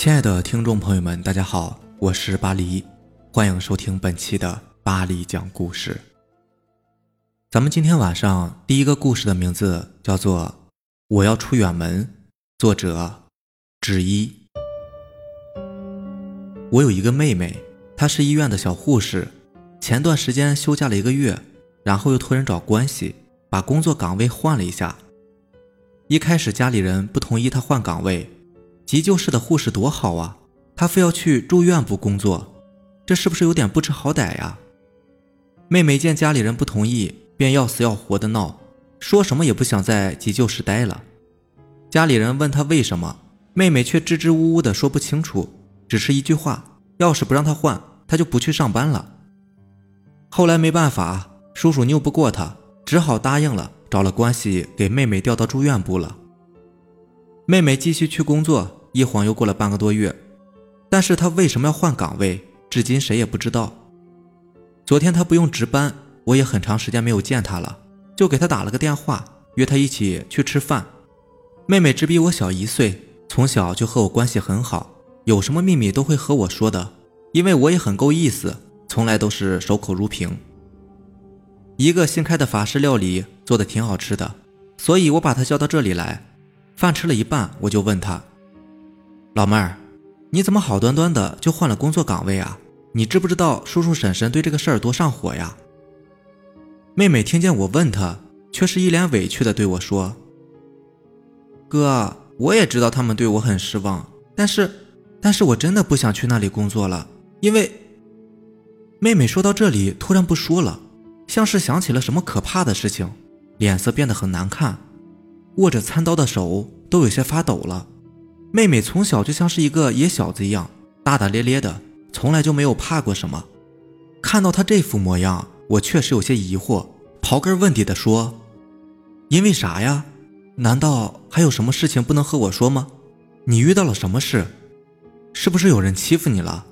亲爱的听众朋友们，大家好，我是巴黎，欢迎收听本期的巴黎讲故事。咱们今天晚上第一个故事的名字叫做《我要出远门》，作者之一。我有一个妹妹，她是医院的小护士，前段时间休假了一个月，然后又托人找关系，把工作岗位换了一下。一开始家里人不同意她换岗位。急救室的护士多好啊，她非要去住院部工作，这是不是有点不知好歹呀？妹妹见家里人不同意，便要死要活的闹，说什么也不想在急救室待了。家里人问她为什么，妹妹却支支吾吾的说不清楚，只是一句话：要是不让她换，她就不去上班了。后来没办法，叔叔拗不过她，只好答应了，找了关系给妹妹调到住院部了。妹妹继续去工作。一晃又过了半个多月，但是他为什么要换岗位，至今谁也不知道。昨天他不用值班，我也很长时间没有见他了，就给他打了个电话，约他一起去吃饭。妹妹只比我小一岁，从小就和我关系很好，有什么秘密都会和我说的，因为我也很够意思，从来都是守口如瓶。一个新开的法式料理做的挺好吃的，所以我把他叫到这里来。饭吃了一半，我就问他。老妹儿，你怎么好端端的就换了工作岗位啊？你知不知道叔叔婶婶对这个事儿多上火呀？妹妹听见我问她，却是一脸委屈的对我说：“哥，我也知道他们对我很失望，但是，但是我真的不想去那里工作了，因为……”妹妹说到这里突然不说了，像是想起了什么可怕的事情，脸色变得很难看，握着餐刀的手都有些发抖了。妹妹从小就像是一个野小子一样，大大咧咧的，从来就没有怕过什么。看到她这副模样，我确实有些疑惑，刨根问底的说：“因为啥呀？难道还有什么事情不能和我说吗？你遇到了什么事？是不是有人欺负你了？”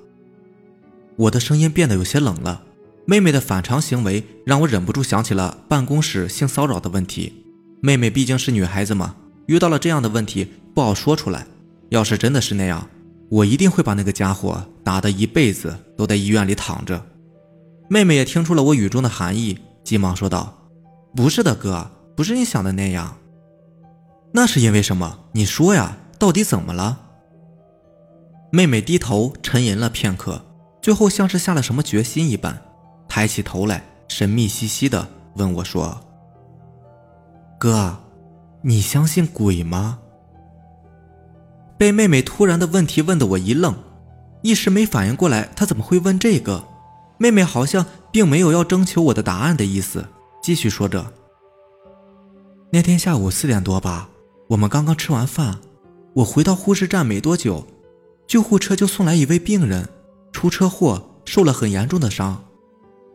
我的声音变得有些冷了。妹妹的反常行为让我忍不住想起了办公室性骚扰的问题。妹妹毕竟是女孩子嘛，遇到了这样的问题不好说出来。要是真的是那样，我一定会把那个家伙打得一辈子都在医院里躺着。妹妹也听出了我语中的含义，急忙说道：“不是的，哥，不是你想的那样。那是因为什么？你说呀，到底怎么了？”妹妹低头沉吟了片刻，最后像是下了什么决心一般，抬起头来，神秘兮兮的问我说：“哥，你相信鬼吗？”被妹妹突然的问题问得我一愣，一时没反应过来，她怎么会问这个？妹妹好像并没有要征求我的答案的意思，继续说着：“那天下午四点多吧，我们刚刚吃完饭，我回到护士站没多久，救护车就送来一位病人，出车祸，受了很严重的伤。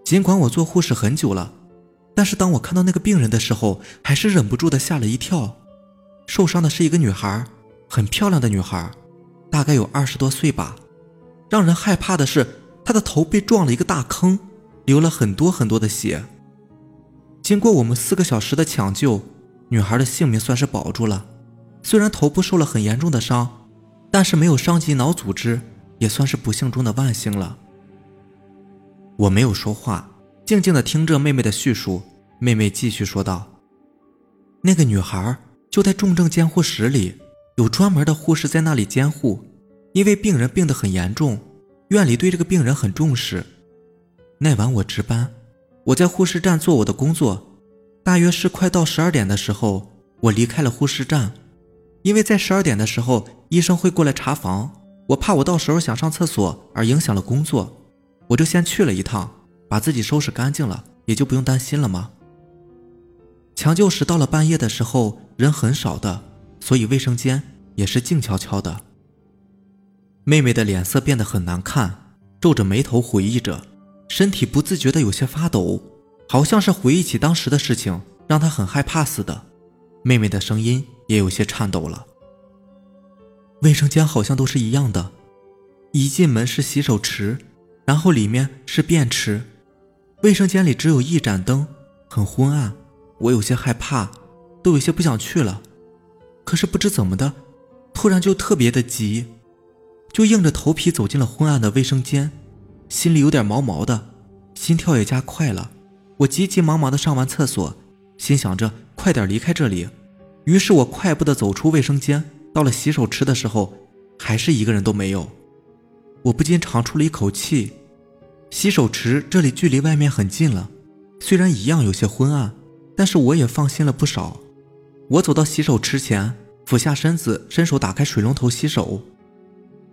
尽管我做护士很久了，但是当我看到那个病人的时候，还是忍不住的吓了一跳。受伤的是一个女孩。”很漂亮的女孩，大概有二十多岁吧。让人害怕的是，她的头被撞了一个大坑，流了很多很多的血。经过我们四个小时的抢救，女孩的性命算是保住了。虽然头部受了很严重的伤，但是没有伤及脑组织，也算是不幸中的万幸了。我没有说话，静静的听着妹妹的叙述。妹妹继续说道：“那个女孩就在重症监护室里。”有专门的护士在那里监护，因为病人病得很严重，院里对这个病人很重视。那晚我值班，我在护士站做我的工作，大约是快到十二点的时候，我离开了护士站，因为在十二点的时候医生会过来查房，我怕我到时候想上厕所而影响了工作，我就先去了一趟，把自己收拾干净了，也就不用担心了吗？抢救室到了半夜的时候，人很少的。所以卫生间也是静悄悄的。妹妹的脸色变得很难看，皱着眉头回忆着，身体不自觉的有些发抖，好像是回忆起当时的事情，让她很害怕似的。妹妹的声音也有些颤抖了。卫生间好像都是一样的，一进门是洗手池，然后里面是便池，卫生间里只有一盏灯，很昏暗，我有些害怕，都有些不想去了。可是不知怎么的，突然就特别的急，就硬着头皮走进了昏暗的卫生间，心里有点毛毛的，心跳也加快了。我急急忙忙的上完厕所，心想着快点离开这里。于是我快步的走出卫生间，到了洗手池的时候，还是一个人都没有。我不禁长出了一口气。洗手池这里距离外面很近了，虽然一样有些昏暗，但是我也放心了不少。我走到洗手池前，俯下身子，伸手打开水龙头洗手。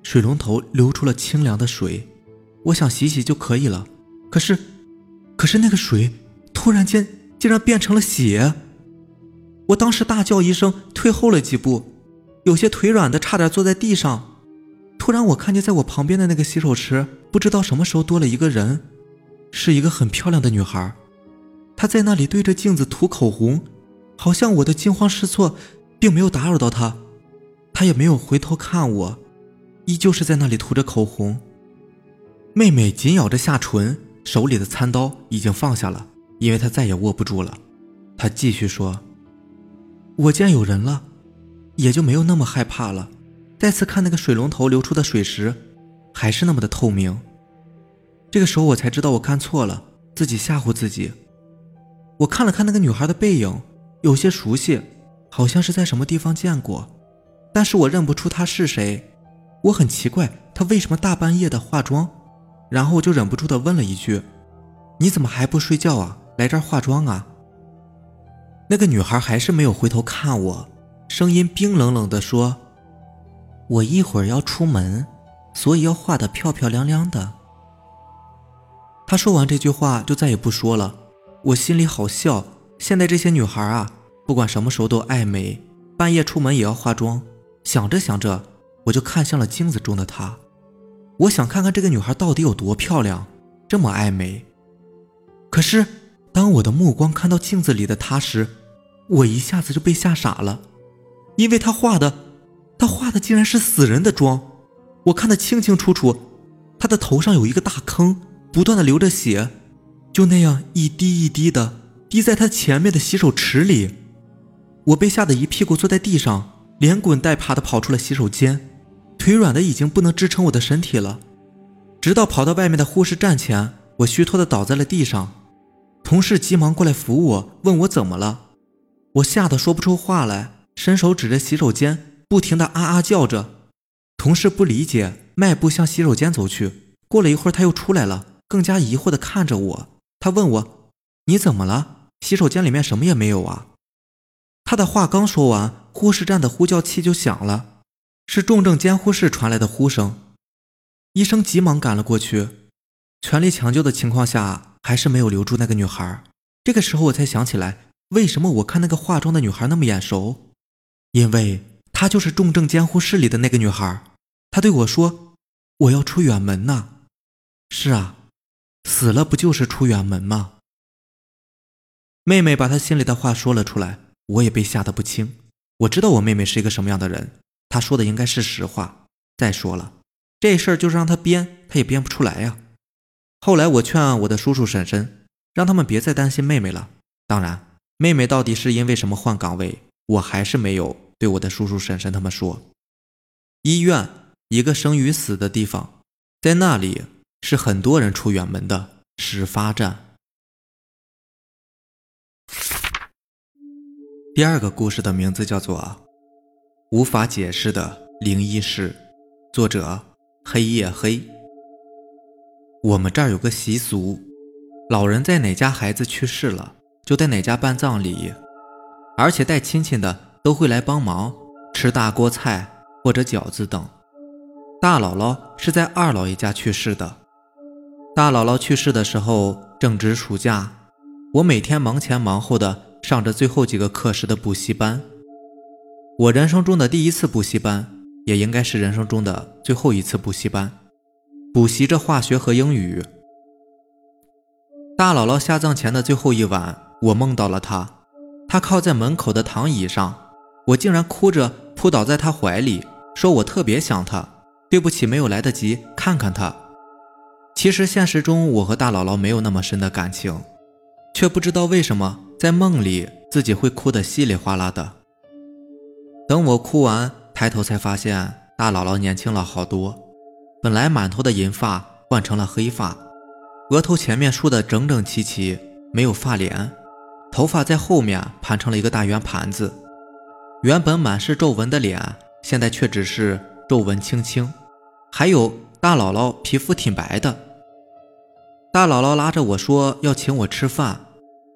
水龙头流出了清凉的水，我想洗洗就可以了。可是，可是那个水突然间竟然变成了血！我当时大叫一声，退后了几步，有些腿软的差点坐在地上。突然，我看见在我旁边的那个洗手池，不知道什么时候多了一个人，是一个很漂亮的女孩，她在那里对着镜子涂口红，好像我的惊慌失措并没有打扰到她，她也没有回头看我。依旧是在那里涂着口红，妹妹紧咬着下唇，手里的餐刀已经放下了，因为她再也握不住了。她继续说：“我见有人了，也就没有那么害怕了。再次看那个水龙头流出的水时，还是那么的透明。这个时候我才知道我看错了，自己吓唬自己。我看了看那个女孩的背影，有些熟悉，好像是在什么地方见过，但是我认不出她是谁。”我很奇怪，她为什么大半夜的化妆，然后我就忍不住的问了一句：“你怎么还不睡觉啊？来这儿化妆啊？”那个女孩还是没有回头看我，声音冰冷冷的说：“我一会儿要出门，所以要化的漂漂亮亮的。”她说完这句话就再也不说了。我心里好笑，现在这些女孩啊，不管什么时候都爱美，半夜出门也要化妆。想着想着。我就看向了镜子中的她，我想看看这个女孩到底有多漂亮，这么爱美。可是，当我的目光看到镜子里的她时，我一下子就被吓傻了，因为她画的，她画的竟然是死人的妆。我看得清清楚楚，她的头上有一个大坑，不断的流着血，就那样一滴一滴的滴在她前面的洗手池里。我被吓得一屁股坐在地上，连滚带爬的跑出了洗手间。腿软的已经不能支撑我的身体了，直到跑到外面的护士站前，我虚脱的倒在了地上。同事急忙过来扶我，问我怎么了。我吓得说不出话来，伸手指着洗手间，不停的啊啊叫着。同事不理解，迈步向洗手间走去。过了一会儿，他又出来了，更加疑惑的看着我。他问我：“你怎么了？洗手间里面什么也没有啊？”他的话刚说完，护士站的呼叫器就响了。是重症监护室传来的呼声，医生急忙赶了过去，全力抢救的情况下，还是没有留住那个女孩。这个时候我才想起来，为什么我看那个化妆的女孩那么眼熟？因为她就是重症监护室里的那个女孩。她对我说：“我要出远门呐。”是啊，死了不就是出远门吗？妹妹把她心里的话说了出来，我也被吓得不轻。我知道我妹妹是一个什么样的人。她说的应该是实话。再说了，这事儿就是让她编，她也编不出来呀。后来我劝我的叔叔婶婶，让他们别再担心妹妹了。当然，妹妹到底是因为什么换岗位，我还是没有对我的叔叔婶婶他们说。医院，一个生与死的地方，在那里是很多人出远门的始发站。第二个故事的名字叫做。无法解释的灵异事，作者黑夜黑。我们这儿有个习俗，老人在哪家孩子去世了，就在哪家办葬礼，而且带亲戚的都会来帮忙吃大锅菜或者饺子等。大姥姥是在二姥爷家去世的，大姥姥去世的时候正值暑假，我每天忙前忙后的上着最后几个课时的补习班。我人生中的第一次补习班，也应该是人生中的最后一次补习班，补习着化学和英语。大姥姥下葬前的最后一晚，我梦到了她，她靠在门口的躺椅上，我竟然哭着扑倒在她怀里，说我特别想她，对不起没有来得及看看她。其实现实中我和大姥姥没有那么深的感情，却不知道为什么在梦里自己会哭得稀里哗啦的。等我哭完，抬头才发现大姥姥年轻了好多，本来满头的银发换成了黑发，额头前面梳得整整齐齐，没有发帘，头发在后面盘成了一个大圆盘子。原本满是皱纹的脸，现在却只是皱纹轻轻。还有大姥姥皮肤挺白的。大姥姥拉着我说要请我吃饭，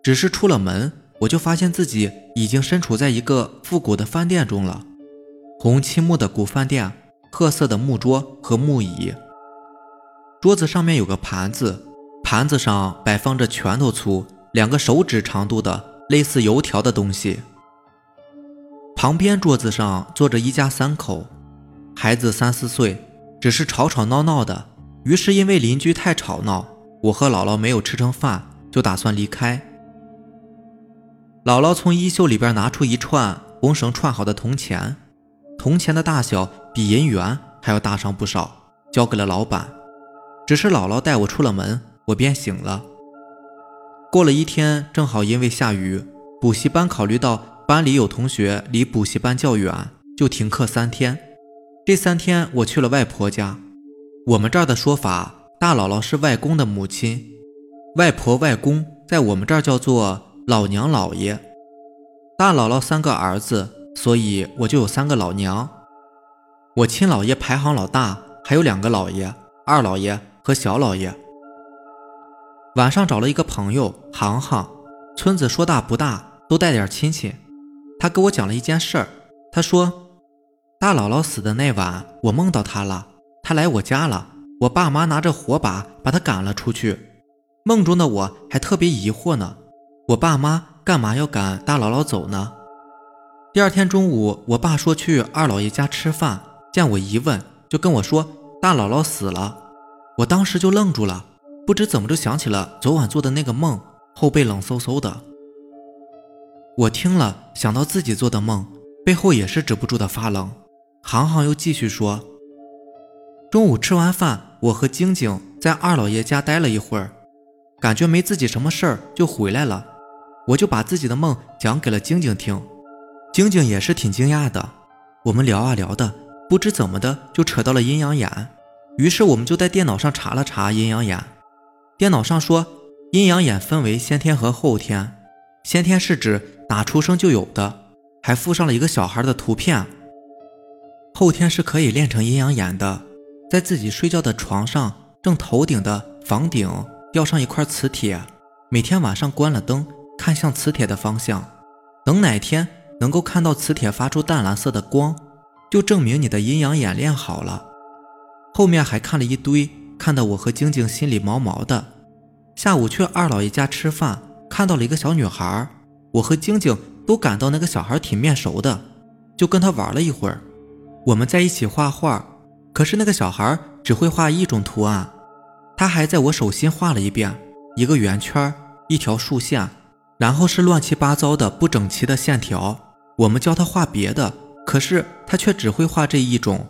只是出了门，我就发现自己已经身处在一个复古的饭店中了，红漆木的古饭店。褐色的木桌和木椅，桌子上面有个盘子，盘子上摆放着拳头粗、两个手指长度的类似油条的东西。旁边桌子上坐着一家三口，孩子三四岁，只是吵吵闹闹的。于是因为邻居太吵闹，我和姥姥没有吃成饭，就打算离开。姥姥从衣袖里边拿出一串红绳串好的铜钱。铜钱的大小比银元还要大上不少，交给了老板。只是姥姥带我出了门，我便醒了。过了一天，正好因为下雨，补习班考虑到班里有同学离补习班较远，就停课三天。这三天我去了外婆家。我们这儿的说法，大姥姥是外公的母亲，外婆、外公在我们这儿叫做老娘、姥爷。大姥姥三个儿子。所以我就有三个老娘，我亲姥爷排行老大，还有两个姥爷，二姥爷和小姥爷。晚上找了一个朋友航航，村子说大不大，都带点亲戚。他给我讲了一件事儿，他说大姥姥死的那晚，我梦到她了，她来我家了，我爸妈拿着火把把她赶了出去。梦中的我还特别疑惑呢，我爸妈干嘛要赶大姥姥走呢？第二天中午，我爸说去二老爷家吃饭，见我一问，就跟我说大姥姥死了。我当时就愣住了，不知怎么就想起了昨晚做的那个梦，后背冷飕飕的。我听了，想到自己做的梦，背后也是止不住的发冷。航航又继续说，中午吃完饭，我和晶晶在二老爷家待了一会儿，感觉没自己什么事儿，就回来了。我就把自己的梦讲给了晶晶听。晶晶也是挺惊讶的，我们聊啊聊的，不知怎么的就扯到了阴阳眼，于是我们就在电脑上查了查阴阳眼。电脑上说，阴阳眼分为先天和后天，先天是指打出生就有的，还附上了一个小孩的图片。后天是可以练成阴阳眼的，在自己睡觉的床上正头顶的房顶吊上一块磁铁，每天晚上关了灯，看向磁铁的方向，等哪天。能够看到磁铁发出淡蓝色的光，就证明你的阴阳眼练好了。后面还看了一堆，看得我和晶晶心里毛毛的。下午去二姥爷家吃饭，看到了一个小女孩，我和晶晶都感到那个小孩挺面熟的，就跟她玩了一会儿。我们在一起画画，可是那个小孩只会画一种图案，他还在我手心画了一遍，一个圆圈，一条竖线，然后是乱七八糟的不整齐的线条。我们教他画别的，可是他却只会画这一种，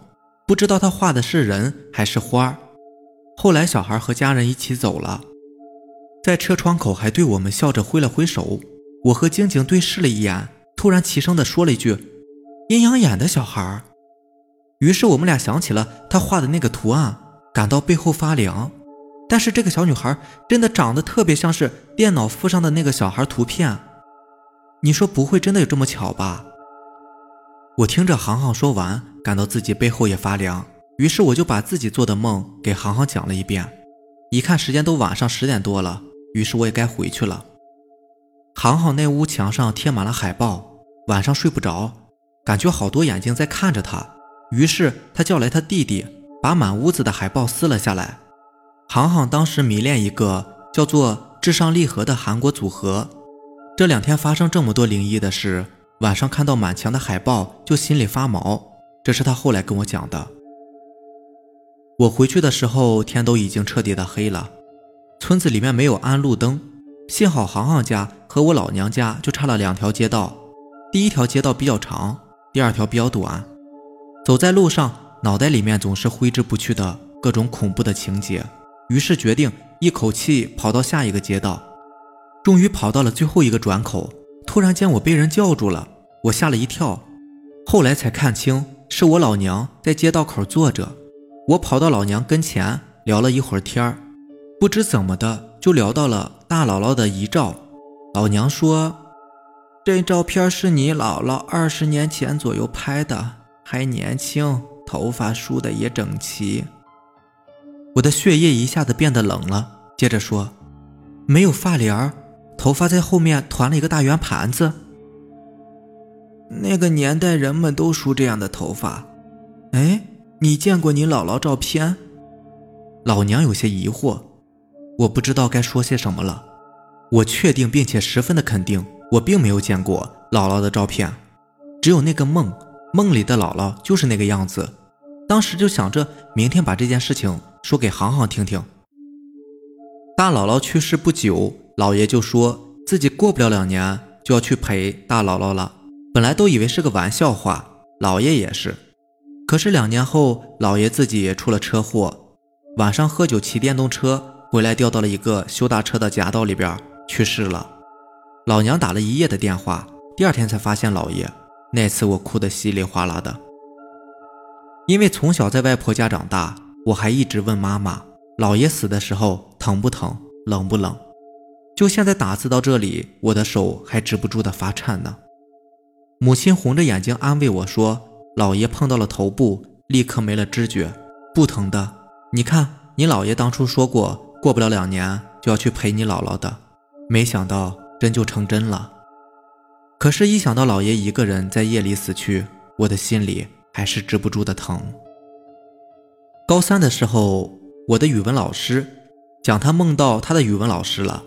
不知道他画的是人还是花。后来小孩和家人一起走了，在车窗口还对我们笑着挥了挥手。我和晶晶对视了一眼，突然齐声的说了一句：“阴阳眼的小孩。”于是我们俩想起了他画的那个图案，感到背后发凉。但是这个小女孩真的长得特别像是电脑附上的那个小孩图片。你说不会真的有这么巧吧？我听着航航说完，感到自己背后也发凉，于是我就把自己做的梦给航航讲了一遍。一看时间都晚上十点多了，于是我也该回去了。航航那屋墙上贴满了海报，晚上睡不着，感觉好多眼睛在看着他，于是他叫来他弟弟，把满屋子的海报撕了下来。航航当时迷恋一个叫做至上励合的韩国组合。这两天发生这么多灵异的事，晚上看到满墙的海报就心里发毛。这是他后来跟我讲的。我回去的时候天都已经彻底的黑了，村子里面没有安路灯，幸好航航家和我老娘家就差了两条街道，第一条街道比较长，第二条比较短。走在路上，脑袋里面总是挥之不去的各种恐怖的情节，于是决定一口气跑到下一个街道。终于跑到了最后一个转口，突然间我被人叫住了，我吓了一跳，后来才看清是我老娘在街道口坐着，我跑到老娘跟前聊了一会儿天儿，不知怎么的就聊到了大姥姥的遗照。老娘说：“这照片是你姥姥二十年前左右拍的，还年轻，头发梳的也整齐。”我的血液一下子变得冷了，接着说：“没有发帘儿，头发在后面团了一个大圆盘子。那个年代人们都梳这样的头发。哎，你见过你姥姥照片？”老娘有些疑惑，我不知道该说些什么了。我确定并且十分的肯定，我并没有见过姥姥的照片，只有那个梦，梦里的姥姥就是那个样子。当时就想着明天把这件事情。说给行行听听。大姥姥去世不久，姥爷就说自己过不了两年就要去陪大姥姥了。本来都以为是个玩笑话，姥爷也是。可是两年后，姥爷自己也出了车祸，晚上喝酒骑电动车回来，掉到了一个修大车的夹道里边，去世了。老娘打了一夜的电话，第二天才发现姥爷。那次我哭得稀里哗啦的，因为从小在外婆家长大。我还一直问妈妈：“姥爷死的时候疼不疼，冷不冷？”就现在打字到这里，我的手还止不住的发颤呢。母亲红着眼睛安慰我说：“姥爷碰到了头部，立刻没了知觉，不疼的。你看，你姥爷当初说过，过不了两年就要去陪你姥姥的，没想到真就成真了。可是，一想到姥爷一个人在夜里死去，我的心里还是止不住的疼。”高三的时候，我的语文老师讲他梦到他的语文老师了，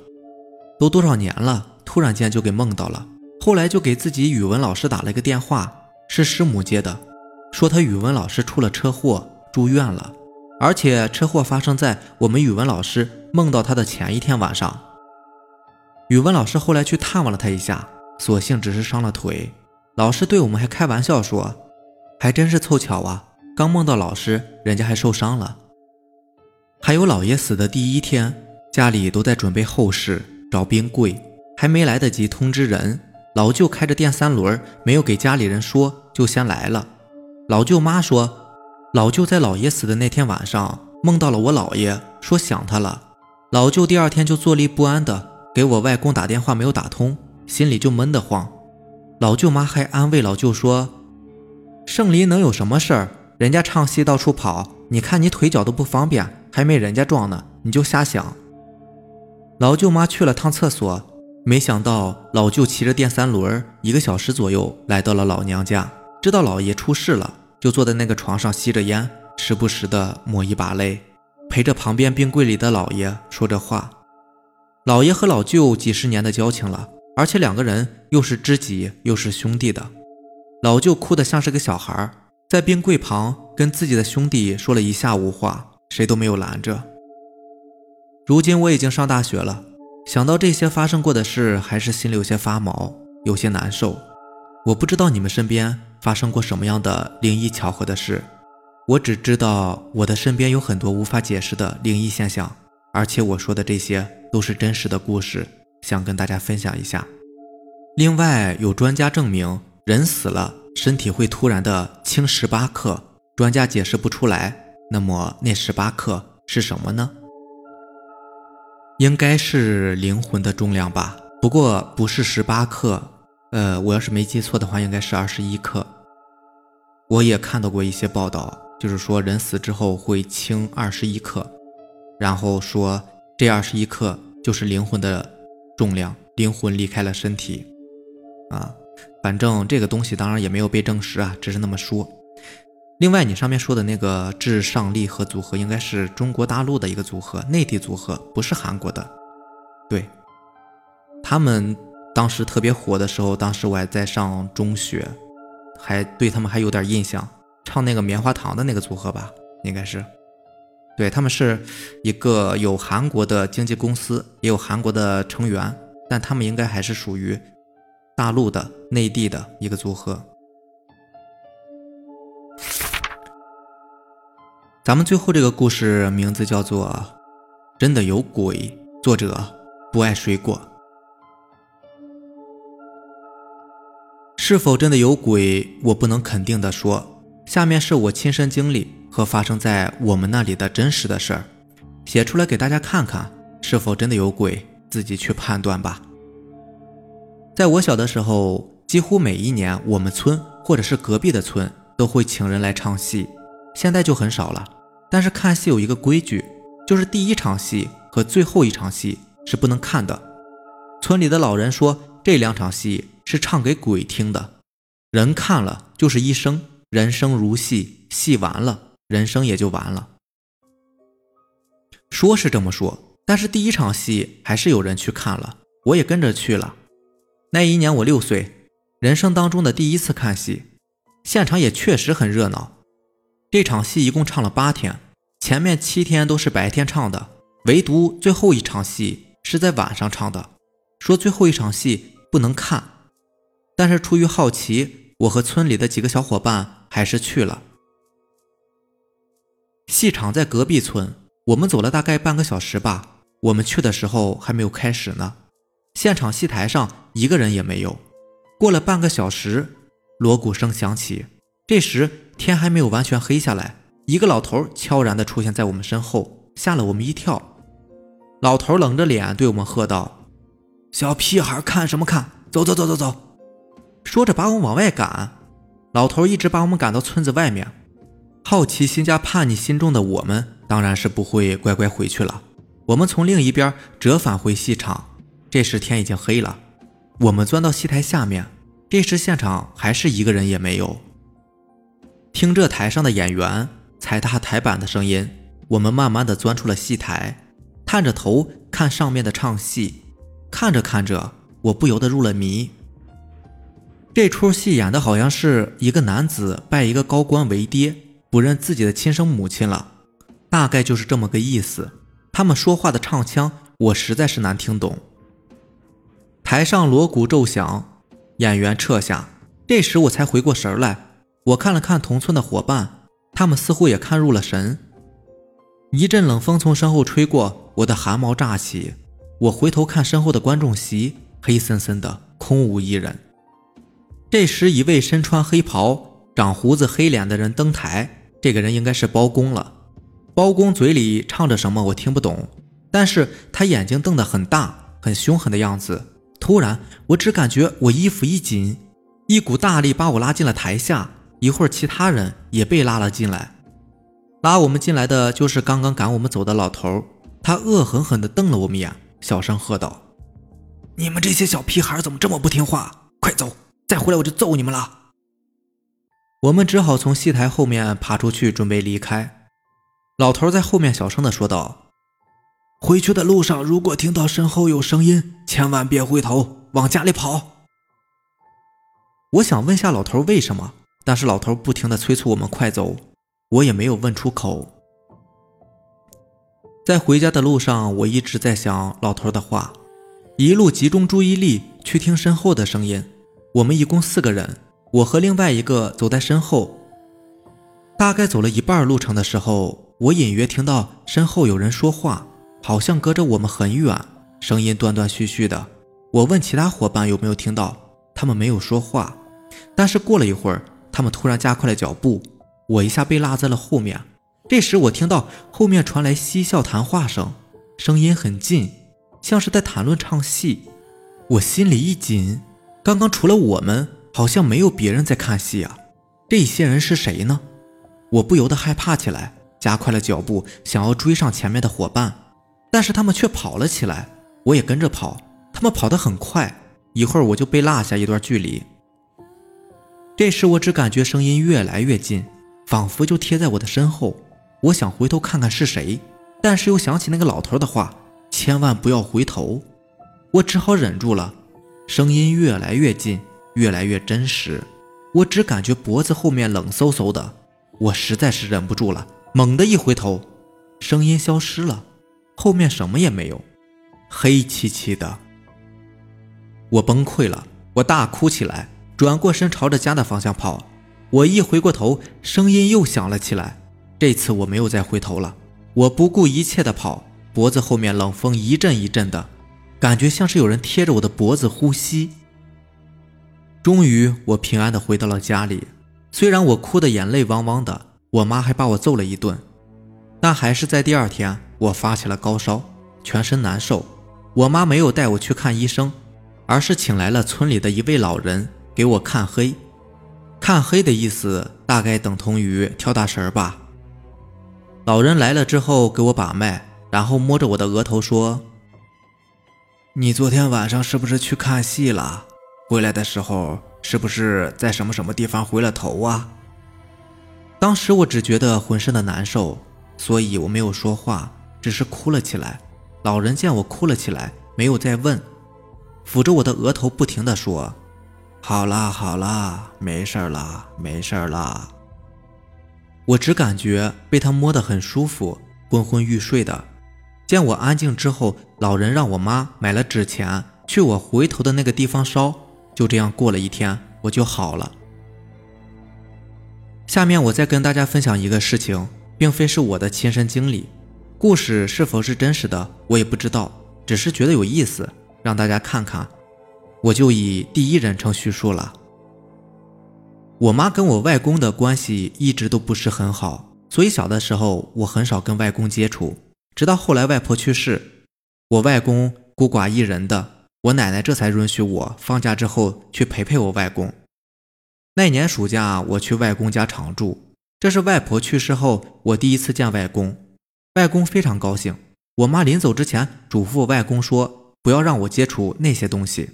都多少年了，突然间就给梦到了。后来就给自己语文老师打了一个电话，是师母接的，说他语文老师出了车祸住院了，而且车祸发生在我们语文老师梦到他的前一天晚上。语文老师后来去探望了他一下，所幸只是伤了腿。老师对我们还开玩笑说，还真是凑巧啊。刚梦到老师，人家还受伤了。还有姥爷死的第一天，家里都在准备后事，找冰柜，还没来得及通知人，老舅开着电三轮，没有给家里人说，就先来了。老舅妈说，老舅在姥爷死的那天晚上梦到了我姥爷，说想他了。老舅第二天就坐立不安的给我外公打电话，没有打通，心里就闷得慌。老舅妈还安慰老舅说：“圣林能有什么事儿？”人家唱戏到处跑，你看你腿脚都不方便，还没人家壮呢，你就瞎想。老舅妈去了趟厕所，没想到老舅骑着电三轮，一个小时左右来到了老娘家，知道老爷出事了，就坐在那个床上吸着烟，时不时的抹一把泪，陪着旁边冰柜里的老爷说着话。老爷和老舅几十年的交情了，而且两个人又是知己又是兄弟的，老舅哭得像是个小孩在冰柜旁跟自己的兄弟说了一下午话，谁都没有拦着。如今我已经上大学了，想到这些发生过的事，还是心里有些发毛，有些难受。我不知道你们身边发生过什么样的灵异巧合的事，我只知道我的身边有很多无法解释的灵异现象，而且我说的这些都是真实的故事，想跟大家分享一下。另外，有专家证明，人死了。身体会突然的轻十八克，专家解释不出来。那么那十八克是什么呢？应该是灵魂的重量吧。不过不是十八克，呃，我要是没记错的话，应该是二十一克。我也看到过一些报道，就是说人死之后会轻二十一克，然后说这二十一克就是灵魂的重量，灵魂离开了身体，啊。反正这个东西当然也没有被证实啊，只是那么说。另外，你上面说的那个至上励合组合应该是中国大陆的一个组合，内地组合，不是韩国的。对，他们当时特别火的时候，当时我还在上中学，还对他们还有点印象，唱那个棉花糖的那个组合吧，应该是。对他们是一个有韩国的经纪公司，也有韩国的成员，但他们应该还是属于。大陆的、内地的一个组合。咱们最后这个故事名字叫做《真的有鬼》，作者不爱水果。是否真的有鬼？我不能肯定的说。下面是我亲身经历，和发生在我们那里的真实的事儿，写出来给大家看看，是否真的有鬼，自己去判断吧。在我小的时候，几乎每一年我们村或者是隔壁的村都会请人来唱戏，现在就很少了。但是看戏有一个规矩，就是第一场戏和最后一场戏是不能看的。村里的老人说，这两场戏是唱给鬼听的，人看了就是一生，人生如戏，戏完了，人生也就完了。说是这么说，但是第一场戏还是有人去看了，我也跟着去了。那一年我六岁，人生当中的第一次看戏，现场也确实很热闹。这场戏一共唱了八天，前面七天都是白天唱的，唯独最后一场戏是在晚上唱的。说最后一场戏不能看，但是出于好奇，我和村里的几个小伙伴还是去了。戏场在隔壁村，我们走了大概半个小时吧。我们去的时候还没有开始呢，现场戏台上一个人也没有。过了半个小时，锣鼓声响起，这时天还没有完全黑下来，一个老头悄然地出现在我们身后，吓了我们一跳。老头冷着脸对我们喝道。小屁孩看什么看？走走走走走！说着把我们往外赶。老头一直把我们赶到村子外面。好奇心加叛逆心中的我们，当然是不会乖乖回去了。我们从另一边折返回戏场。这时天已经黑了。我们钻到戏台下面。这时现场还是一个人也没有。听着台上的演员踩踏台板的声音，我们慢慢的钻出了戏台，探着头看上面的唱戏。看着看着，我不由得入了迷。这出戏演的好像是一个男子拜一个高官为爹，不认自己的亲生母亲了，大概就是这么个意思。他们说话的唱腔，我实在是难听懂。台上锣鼓骤响，演员撤下，这时我才回过神来。我看了看同村的伙伴，他们似乎也看入了神。一阵冷风从身后吹过，我的汗毛炸起。我回头看身后的观众席，黑森森的，空无一人。这时，一位身穿黑袍、长胡子、黑脸的人登台。这个人应该是包公了。包公嘴里唱着什么，我听不懂，但是他眼睛瞪得很大，很凶狠的样子。突然，我只感觉我衣服一紧，一股大力把我拉进了台下。一会儿，其他人也被拉了进来。拉我们进来的就是刚刚赶我们走的老头，他恶狠狠地瞪了我们一眼。小声喝道：“你们这些小屁孩怎么这么不听话？快走！再回来我就揍你们了！”我们只好从戏台后面爬出去，准备离开。老头在后面小声的说道：“回去的路上，如果听到身后有声音，千万别回头，往家里跑。”我想问下老头为什么，但是老头不停的催促我们快走，我也没有问出口。在回家的路上，我一直在想老头的话，一路集中注意力去听身后的声音。我们一共四个人，我和另外一个走在身后。大概走了一半路程的时候，我隐约听到身后有人说话，好像隔着我们很远，声音断断续续的。我问其他伙伴有没有听到，他们没有说话。但是过了一会儿，他们突然加快了脚步，我一下被落在了后面。这时，我听到后面传来嬉笑谈话声，声音很近，像是在谈论唱戏。我心里一紧，刚刚除了我们，好像没有别人在看戏啊。这些人是谁呢？我不由得害怕起来，加快了脚步，想要追上前面的伙伴，但是他们却跑了起来，我也跟着跑。他们跑得很快，一会儿我就被落下一段距离。这时，我只感觉声音越来越近，仿佛就贴在我的身后。我想回头看看是谁，但是又想起那个老头的话，千万不要回头。我只好忍住了。声音越来越近，越来越真实。我只感觉脖子后面冷飕飕的。我实在是忍不住了，猛地一回头，声音消失了，后面什么也没有，黑漆漆的。我崩溃了，我大哭起来，转过身朝着家的方向跑。我一回过头，声音又响了起来。这次我没有再回头了，我不顾一切的跑，脖子后面冷风一阵一阵的，感觉像是有人贴着我的脖子呼吸。终于，我平安的回到了家里，虽然我哭的眼泪汪汪的，我妈还把我揍了一顿。但还是在第二天，我发起了高烧，全身难受。我妈没有带我去看医生，而是请来了村里的一位老人给我看黑。看黑的意思大概等同于跳大神吧。老人来了之后给我把脉，然后摸着我的额头说：“你昨天晚上是不是去看戏了？回来的时候是不是在什么什么地方回了头啊？”当时我只觉得浑身的难受，所以我没有说话，只是哭了起来。老人见我哭了起来，没有再问，抚着我的额头不停地说：“好啦好啦，没事了没事了。”我只感觉被他摸得很舒服，昏昏欲睡的。见我安静之后，老人让我妈买了纸钱，去我回头的那个地方烧。就这样过了一天，我就好了。下面我再跟大家分享一个事情，并非是我的亲身经历，故事是否是真实的，我也不知道，只是觉得有意思，让大家看看。我就以第一人称叙述了。我妈跟我外公的关系一直都不是很好，所以小的时候我很少跟外公接触。直到后来外婆去世，我外公孤寡一人的，我奶奶这才允许我放假之后去陪陪我外公。那年暑假我去外公家常住，这是外婆去世后我第一次见外公。外公非常高兴。我妈临走之前嘱咐外公说，不要让我接触那些东西。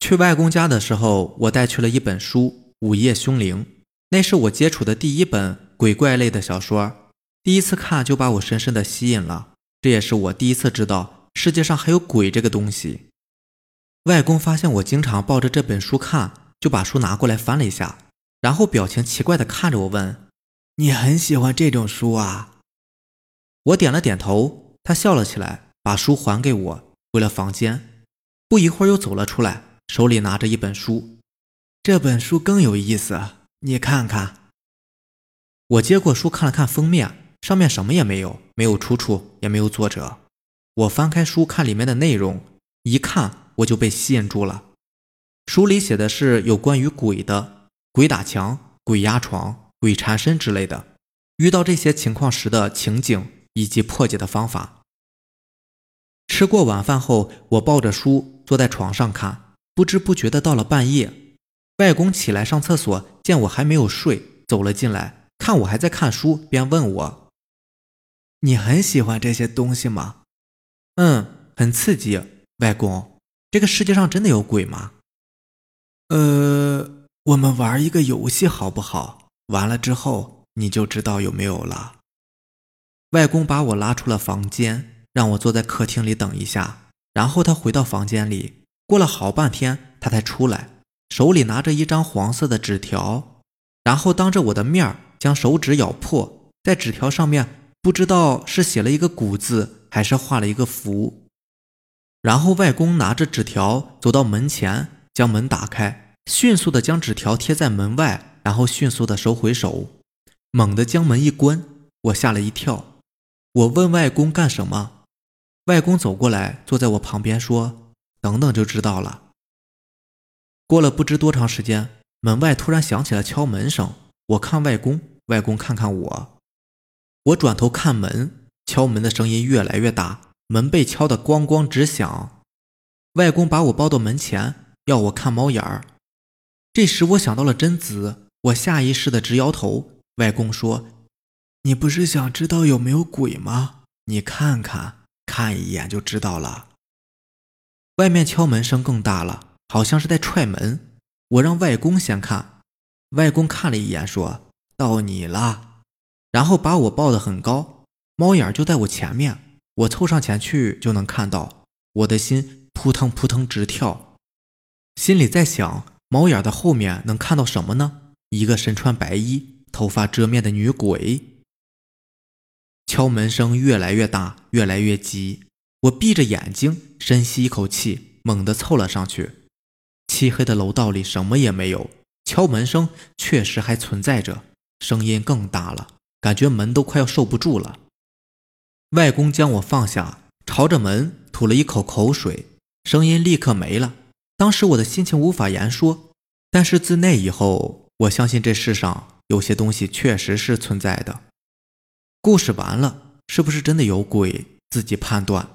去外公家的时候，我带去了一本书。《午夜凶铃》，那是我接触的第一本鬼怪类的小说，第一次看就把我深深的吸引了。这也是我第一次知道世界上还有鬼这个东西。外公发现我经常抱着这本书看，就把书拿过来翻了一下，然后表情奇怪的看着我问：“你很喜欢这种书啊？”我点了点头，他笑了起来，把书还给我，回了房间。不一会儿又走了出来，手里拿着一本书。这本书更有意思，你看看。我接过书看了看封面，上面什么也没有，没有出处，也没有作者。我翻开书看里面的内容，一看我就被吸引住了。书里写的是有关于鬼的，鬼打墙、鬼压床、鬼缠身之类的，遇到这些情况时的情景以及破解的方法。吃过晚饭后，我抱着书坐在床上看，不知不觉的到了半夜。外公起来上厕所，见我还没有睡，走了进来，看我还在看书，便问我：“你很喜欢这些东西吗？”“嗯，很刺激。”“外公，这个世界上真的有鬼吗？”“呃，我们玩一个游戏好不好？完了之后你就知道有没有了。”外公把我拉出了房间，让我坐在客厅里等一下，然后他回到房间里，过了好半天他才出来。手里拿着一张黄色的纸条，然后当着我的面将手指咬破，在纸条上面不知道是写了一个“古”字，还是画了一个符。然后外公拿着纸条走到门前，将门打开，迅速的将纸条贴在门外，然后迅速的收回手，猛地将门一关。我吓了一跳，我问外公干什么？外公走过来，坐在我旁边说：“等等就知道了。”过了不知多长时间，门外突然响起了敲门声。我看外公，外公看看我。我转头看门，敲门的声音越来越大，门被敲得咣咣直响。外公把我抱到门前，要我看猫眼儿。这时我想到了贞子，我下意识的直摇头。外公说：“你不是想知道有没有鬼吗？你看看，看一眼就知道了。”外面敲门声更大了。好像是在踹门，我让外公先看，外公看了一眼，说到你了，然后把我抱得很高，猫眼就在我前面，我凑上前去就能看到，我的心扑腾扑腾直跳，心里在想，猫眼的后面能看到什么呢？一个身穿白衣、头发遮面的女鬼。敲门声越来越大，越来越急，我闭着眼睛，深吸一口气，猛地凑了上去。漆黑的楼道里什么也没有，敲门声确实还存在着，声音更大了，感觉门都快要受不住了。外公将我放下，朝着门吐了一口口水，声音立刻没了。当时我的心情无法言说，但是自那以后，我相信这世上有些东西确实是存在的。故事完了，是不是真的有鬼？自己判断。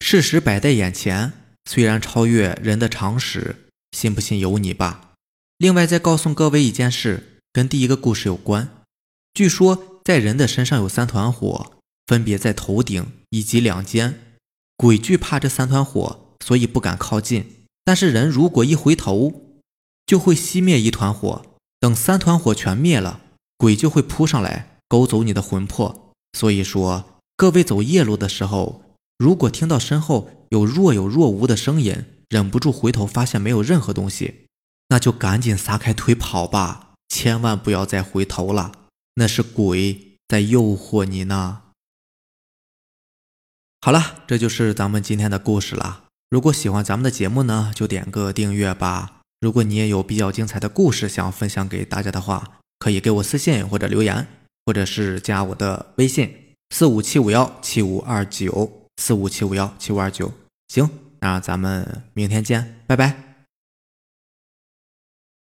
事实摆在眼前，虽然超越人的常识，信不信由你吧。另外，再告诉各位一件事，跟第一个故事有关。据说，在人的身上有三团火，分别在头顶以及两肩。鬼惧怕这三团火，所以不敢靠近。但是人如果一回头，就会熄灭一团火。等三团火全灭了，鬼就会扑上来勾走你的魂魄。所以说，各位走夜路的时候。如果听到身后有若有若无的声音，忍不住回头发现没有任何东西，那就赶紧撒开腿跑吧，千万不要再回头了，那是鬼在诱惑你呢。好了，这就是咱们今天的故事了。如果喜欢咱们的节目呢，就点个订阅吧。如果你也有比较精彩的故事想分享给大家的话，可以给我私信或者留言，或者是加我的微信四五七五幺七五二九。四五七五幺七五二九，行，那咱们明天见，拜拜。